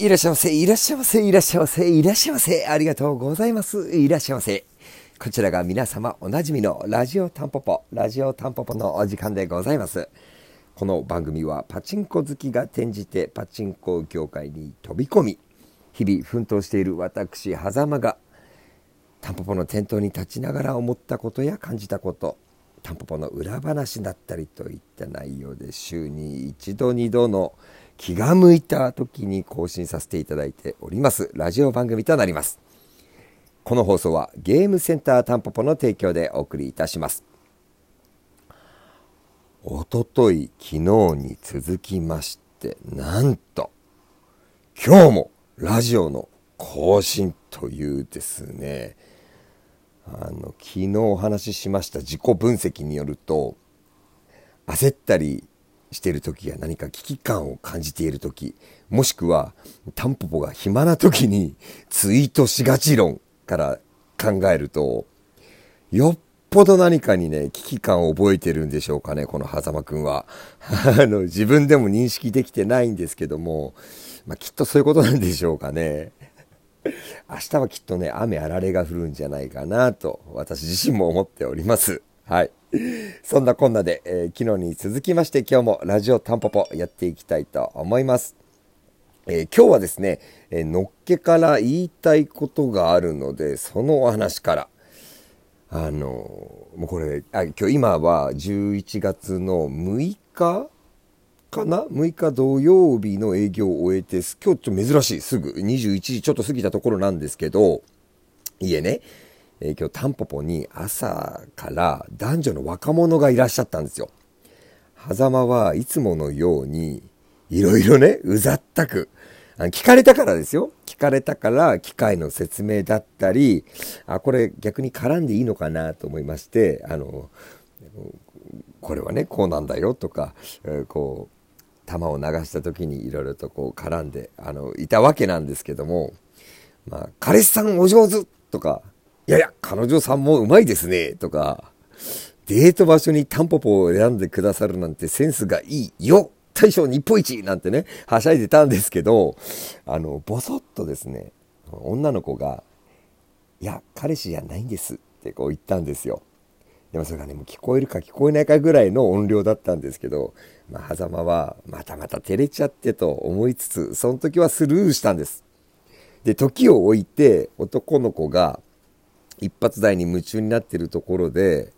いらっしゃいませ、いらっしゃいませ、いらっしゃいませ、いらっしゃいませ。ありがとうございます。いらっしゃいませ。こちらが皆様おなじみのラジオタンポポ、ラジオタンポポのお時間でございます。この番組はパチンコ好きが転じてパチンコ業界に飛び込み、日々奮闘している私、狭間がタンポポの店頭に立ちながら思ったことや感じたこと、タンポポの裏話だったりといった内容で週に一度二度の気が向いた時に更新させていただいております。ラジオ番組となります。この放送はゲームセンタータンポポの提供でお送りいたします。おととい昨日に続きましてなんと今日もラジオの更新というですね。あの昨日お話ししました自己分析によると焦ったりしている時や何か危機感を感じている時もしくはタンポポが暇な時にツイートしがち論から考えるとよっぽど何かにね危機感を覚えてるんでしょうかねこの狭間くんは。あの自分でも認識できてないんですけども、まあ、きっとそういうことなんでしょうかね。明日はきっとね雨あられが降るんじゃないかなと私自身も思っております。はいそんなこんなで、えー、昨日に続きまして今日もラジオタンポポやっていきたいと思います。えー、今日はですね、えー、のっけから言いたいことがあるので、そのお話から。あのもうこれあ、今日今は11月の6日かな ?6 日土曜日の営業を終えて、今日ちょっと珍しい、すぐ21時ちょっと過ぎたところなんですけど、いえね、えー、今日タンポポに朝から男女の若者がいらっしゃったんですよ。狭間はいつものようにいろいろね、うざったく、聞かれたからですよ。聞かれたから機械の説明だったり、あ、これ逆に絡んでいいのかなと思いまして、あの、これはね、こうなんだよとか、えー、こう、球を流した時にいろいろとこう絡んで、あの、いたわけなんですけども、まあ、彼氏さんお上手とか、いやいや、彼女さんもうまいですね、とか、デート場所にタンポポを選んでくださるなんてセンスがいいよ大将日本一なんてね、はしゃいでたんですけど、あの、ぼそっとですね、女の子が、いや、彼氏じゃないんですってこう言ったんですよ。でもそれがね、もう聞こえるか聞こえないかぐらいの音量だったんですけど、まあ、狭間は、またまた照れちゃってと思いつつ、その時はスルーしたんです。で、時を置いて、男の子が、一発台に夢中になってるところで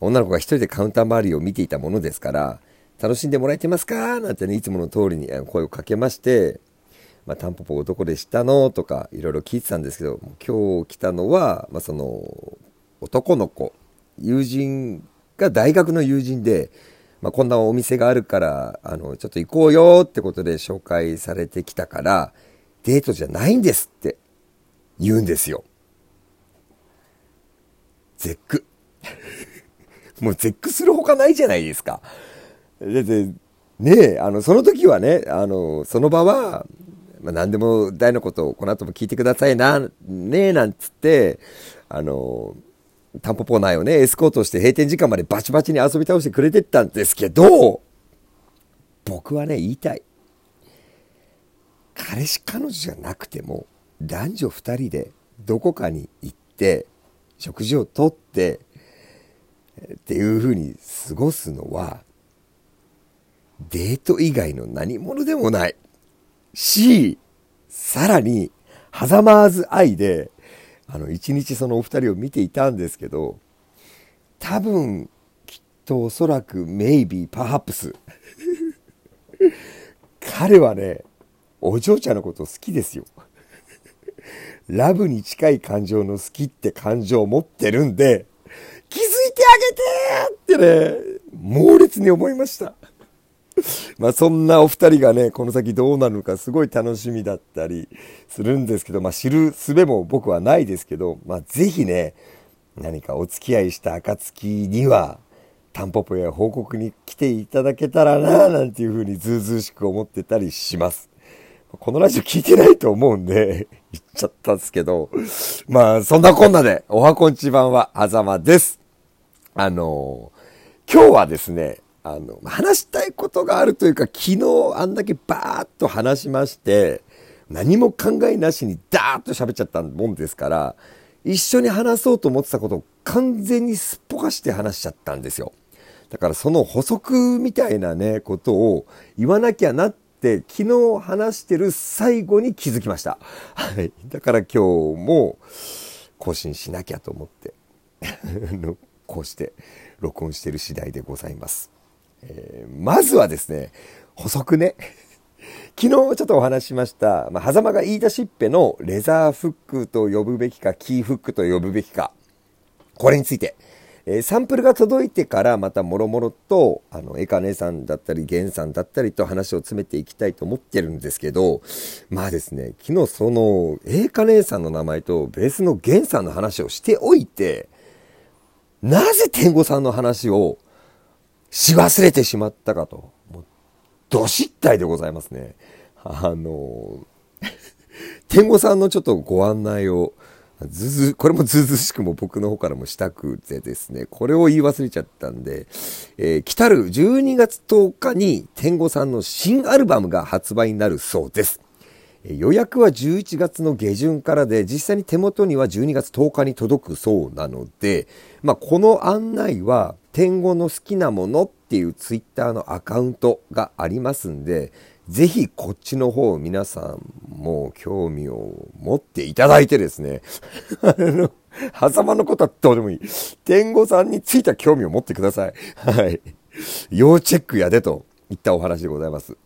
女の子が一人でカウンター周りを見ていたものですから楽しんでもらえてますか？なんてねいつもの通りに声をかけまして「まあ、タンポポどこでしたの?」とかいろいろ聞いてたんですけど今日来たのは、まあ、その男の子友人が大学の友人で、まあ、こんなお店があるからあのちょっと行こうよってことで紹介されてきたからデートじゃないんですって言うんですよ。絶句。もう絶句するほかないじゃないですか。だって、ねえ、あの、その時はね、あの、その場は、まあ、何でも大のことをこの後も聞いてくださいな、ねえ、なんつって、あの、タンポポ内をね、エスコートして閉店時間までバチバチに遊び倒してくれてったんですけど、僕はね、言いたい。彼氏彼女じゃなくても、男女2人でどこかに行って、食事をとってっていうふうに過ごすのはデート以外の何者でもない。しさらに狭間ず愛であの一日そのお二人を見ていたんですけど多分きっとおそらく maybe perhaps 彼はねお嬢ちゃんのこと好きですよ。ラブに近い感情の好きって感情を持ってるんで、気づいてあげてってね、猛烈に思いました。まあそんなお二人がね、この先どうなるのかすごい楽しみだったりするんですけど、まあ知る術も僕はないですけど、まあぜひね、何かお付き合いした暁には、タンポポや報告に来ていただけたらな、なんていうふうにずうずうしく思ってたりします。このラジオ聞いてないと思うんで、言っちゃったんですけど、まあ、そんなこんなで、おはこんちばんは、あざまです。あの今日はですね、あの、話したいことがあるというか、昨日あんだけバーッと話しまして、何も考えなしにダーッと喋っちゃったもんですから、一緒に話そうと思ってたことを完全にすっぽかして話しちゃったんですよ。だからその補足みたいなね、ことを言わなきゃなっ昨日話してる最後に気づきました。はい。だから今日も更新しなきゃと思って こうして録音してる次第でございます。えー、まずはですね、補足ね。昨日ちょっとお話ししました、まあ、狭間が言い出しっぺのレザーフックと呼ぶべきか、キーフックと呼ぶべきか、これについて、え、サンプルが届いてからまたもろもろと、あの、エカ姉さんだったり、ゲンさんだったりと話を詰めていきたいと思ってるんですけど、まあですね、昨日その、エカ姉さんの名前とベースのゲンさんの話をしておいて、なぜ天狗さんの話をし忘れてしまったかと。もう、どしったいでございますね。あの、天狗さんのちょっとご案内を、ずず、これもずずしくも僕の方からもしたくてですね、これを言い忘れちゃったんで、えー、来たる12月10日に天狗さんの新アルバムが発売になるそうです。予約は11月の下旬からで、実際に手元には12月10日に届くそうなので、まあ、この案内は、天狗の好きなものっていうツイッターのアカウントがありますんで、ぜひこっちの方皆さんも興味を持っていただいてですね、あの、狭間のことはどうでもいい。天狗さんについた興味を持ってください。はい。要チェックやでといったお話でございます。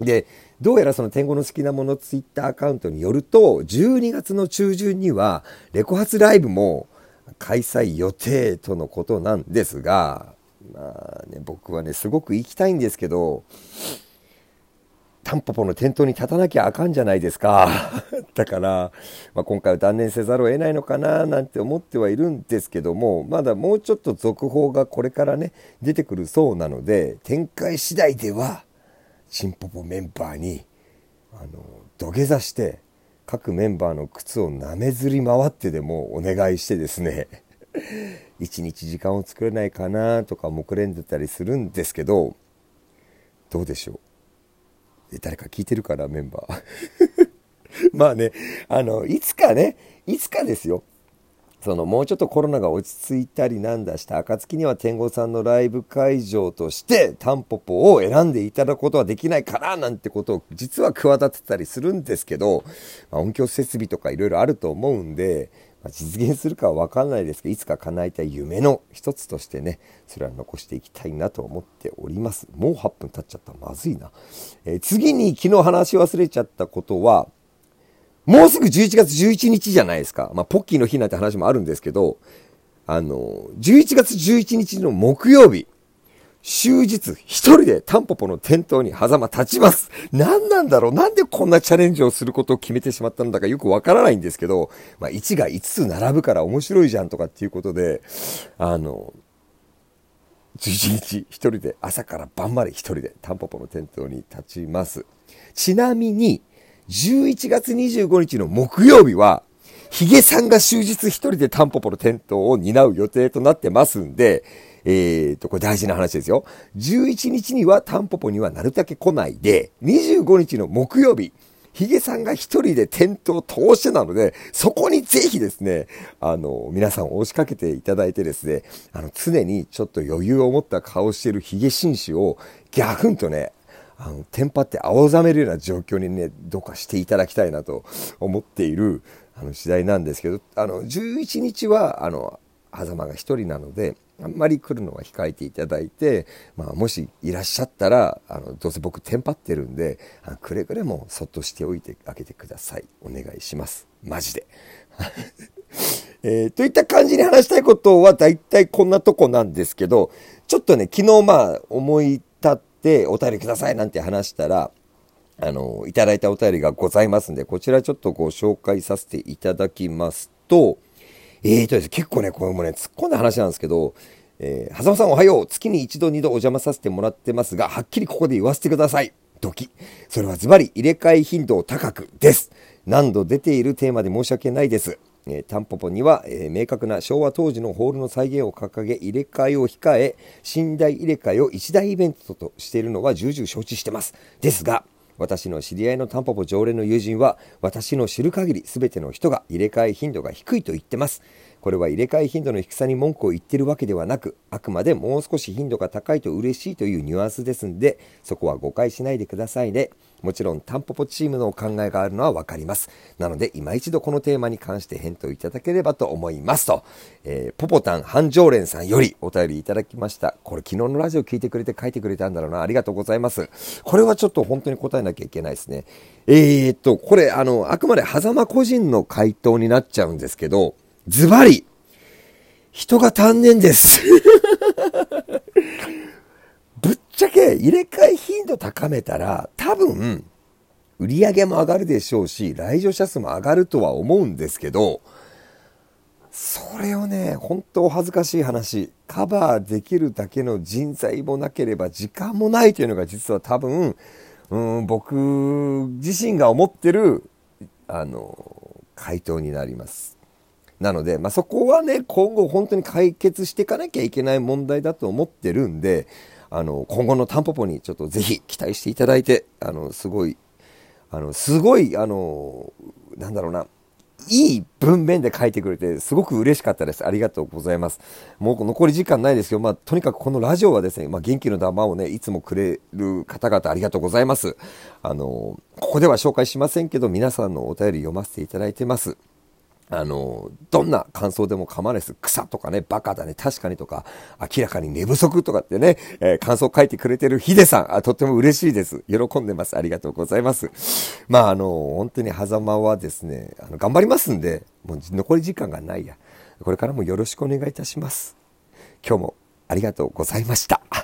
で、どうやらその天狗の好きなものツイッターアカウントによると、12月の中旬にはレコ発ライブも開催予定とのことなんですが、まあね、僕はね、すごく行きたいんですけど、タンポポの店頭に立たなきゃあかんじゃないですか。だから、まあ、今回は断念せざるを得ないのかななんて思ってはいるんですけども、まだもうちょっと続報がこれからね、出てくるそうなので、展開次第では、チンポポメンバーにあの土下座して各メンバーの靴をなめずり回ってでもお願いしてですね 一日時間を作れないかなとか目論んでたりするんですけどどうでしょう？誰か聞いてるからメンバー。まあねあのいつかねいつかですよ。そのもうちょっとコロナが落ち着いたりなんだした暁には天狗さんのライブ会場としてタンポポを選んでいただくことはできないかななんてことを実は企てたりするんですけど、まあ、音響設備とかいろいろあると思うんで、まあ、実現するかはわかんないですけどいつか叶えたい夢の一つとしてねそれは残していきたいなと思っております。もう8分経っちゃった。まずいな、えー、次に昨日話し忘れちゃったことはもうすぐ11月11日じゃないですか。まあ、ポッキーの日なんて話もあるんですけど、あの、11月11日の木曜日、終日一人でタンポポの店頭に狭間立ちます。何なんだろう？なんでこんなチャレンジをすることを決めてしまったんだかよくわからないんですけど、まあ、1が5つ並ぶから面白いじゃんとかっていうことで、あの、11日一人で朝から晩まで一人でタンポポの店頭に立ちます。ちなみに、11月25日の木曜日は、ヒゲさんが終日一人でタンポポの店頭を担う予定となってますんで、えーと、これ大事な話ですよ。11日にはタンポポにはなるだけ来ないで、25日の木曜日、ヒゲさんが一人で店頭を通してなので、そこにぜひですね、あの、皆さん押しかけていただいてですね、あの、常にちょっと余裕を持った顔しているヒゲ紳士を、ギャフンとね、あの、テンパって青ざめるような状況にね、どうかしていただきたいなと思っている、あの、次第なんですけど、あの、11日は、あの、狭間が一人なので、あんまり来るのは控えていただいて、まあ、もしいらっしゃったら、あの、どうせ僕テンパってるんで、あくれぐれもそっとしておいてあげてください。お願いします。マジで。えー、といった感じに話したいことは大体こんなとこなんですけど、ちょっとね、昨日まあ思い立ってお便りくださいなんて話したら、あの、いただいたお便りがございますんで、こちらちょっとご紹介させていただきますと、えーとです、結構ね、これもね、突っ込んだ話なんですけど、えー、狭間さんおはよう。月に一度二度お邪魔させてもらってますが、はっきりここで言わせてください。ドキ。それはズバリ入れ替え頻度を高くです。何度出ているテーマで申し訳ないです。えー、タンポポには、えー、明確な昭和当時のホールの再現を掲げ入れ替えを控え寝台入れ替えを一大イベントとしているのは重々承知してますですが私の知り合いのタンポポ常連の友人は私の知る限り全ての人が入れ替え頻度が低いと言ってます。これは入れ替え頻度の低さに文句を言ってるわけではなくあくまでもう少し頻度が高いと嬉しいというニュアンスですんでそこは誤解しないでくださいね。もちろんタンポポチームのお考えがあるのは分かります。なので今一度このテーマに関して返答いただければと思いますと、えー、ポポタン半常連さんよりお便りいただきました。これ昨日のラジオ聞いてくれて書いてくれたんだろうな。ありがとうございます。これはちょっと本当に答えなきゃいけないですね。えー、っとこれあのあくまで狭間個人の回答になっちゃうんですけどズバリ人が足んねんです ぶっちゃけ入れ替え頻度高めたら多分売り上げも上がるでしょうし来場者数も上がるとは思うんですけどそれをね本当お恥ずかしい話カバーできるだけの人材もなければ時間もないというのが実は多分うん僕自身が思ってるあの回答になります。なので、まあ、そこはね、今後本当に解決していかなきゃいけない問題だと思ってるんで、あの、今後のタンポポにちょっとぜひ期待していただいて、あの、すごい、あの、すごい、あの、なんだろうな、いい文面で書いてくれて、すごく嬉しかったです。ありがとうございます。もう残り時間ないですけど、まあ、とにかくこのラジオはですね、まあ、元気の玉をね、いつもくれる方々ありがとうございます。あの、ここでは紹介しませんけど、皆さんのお便り読ませていただいてます。あの、どんな感想でも構わないです。草とかね、バカだね、確かにとか、明らかに寝不足とかってね、えー、感想書いてくれてるヒデさんあ、とっても嬉しいです。喜んでます。ありがとうございます。まあ、あの、本当に狭間はですね、あの、頑張りますんで、もう残り時間がないや。これからもよろしくお願いいたします。今日もありがとうございました。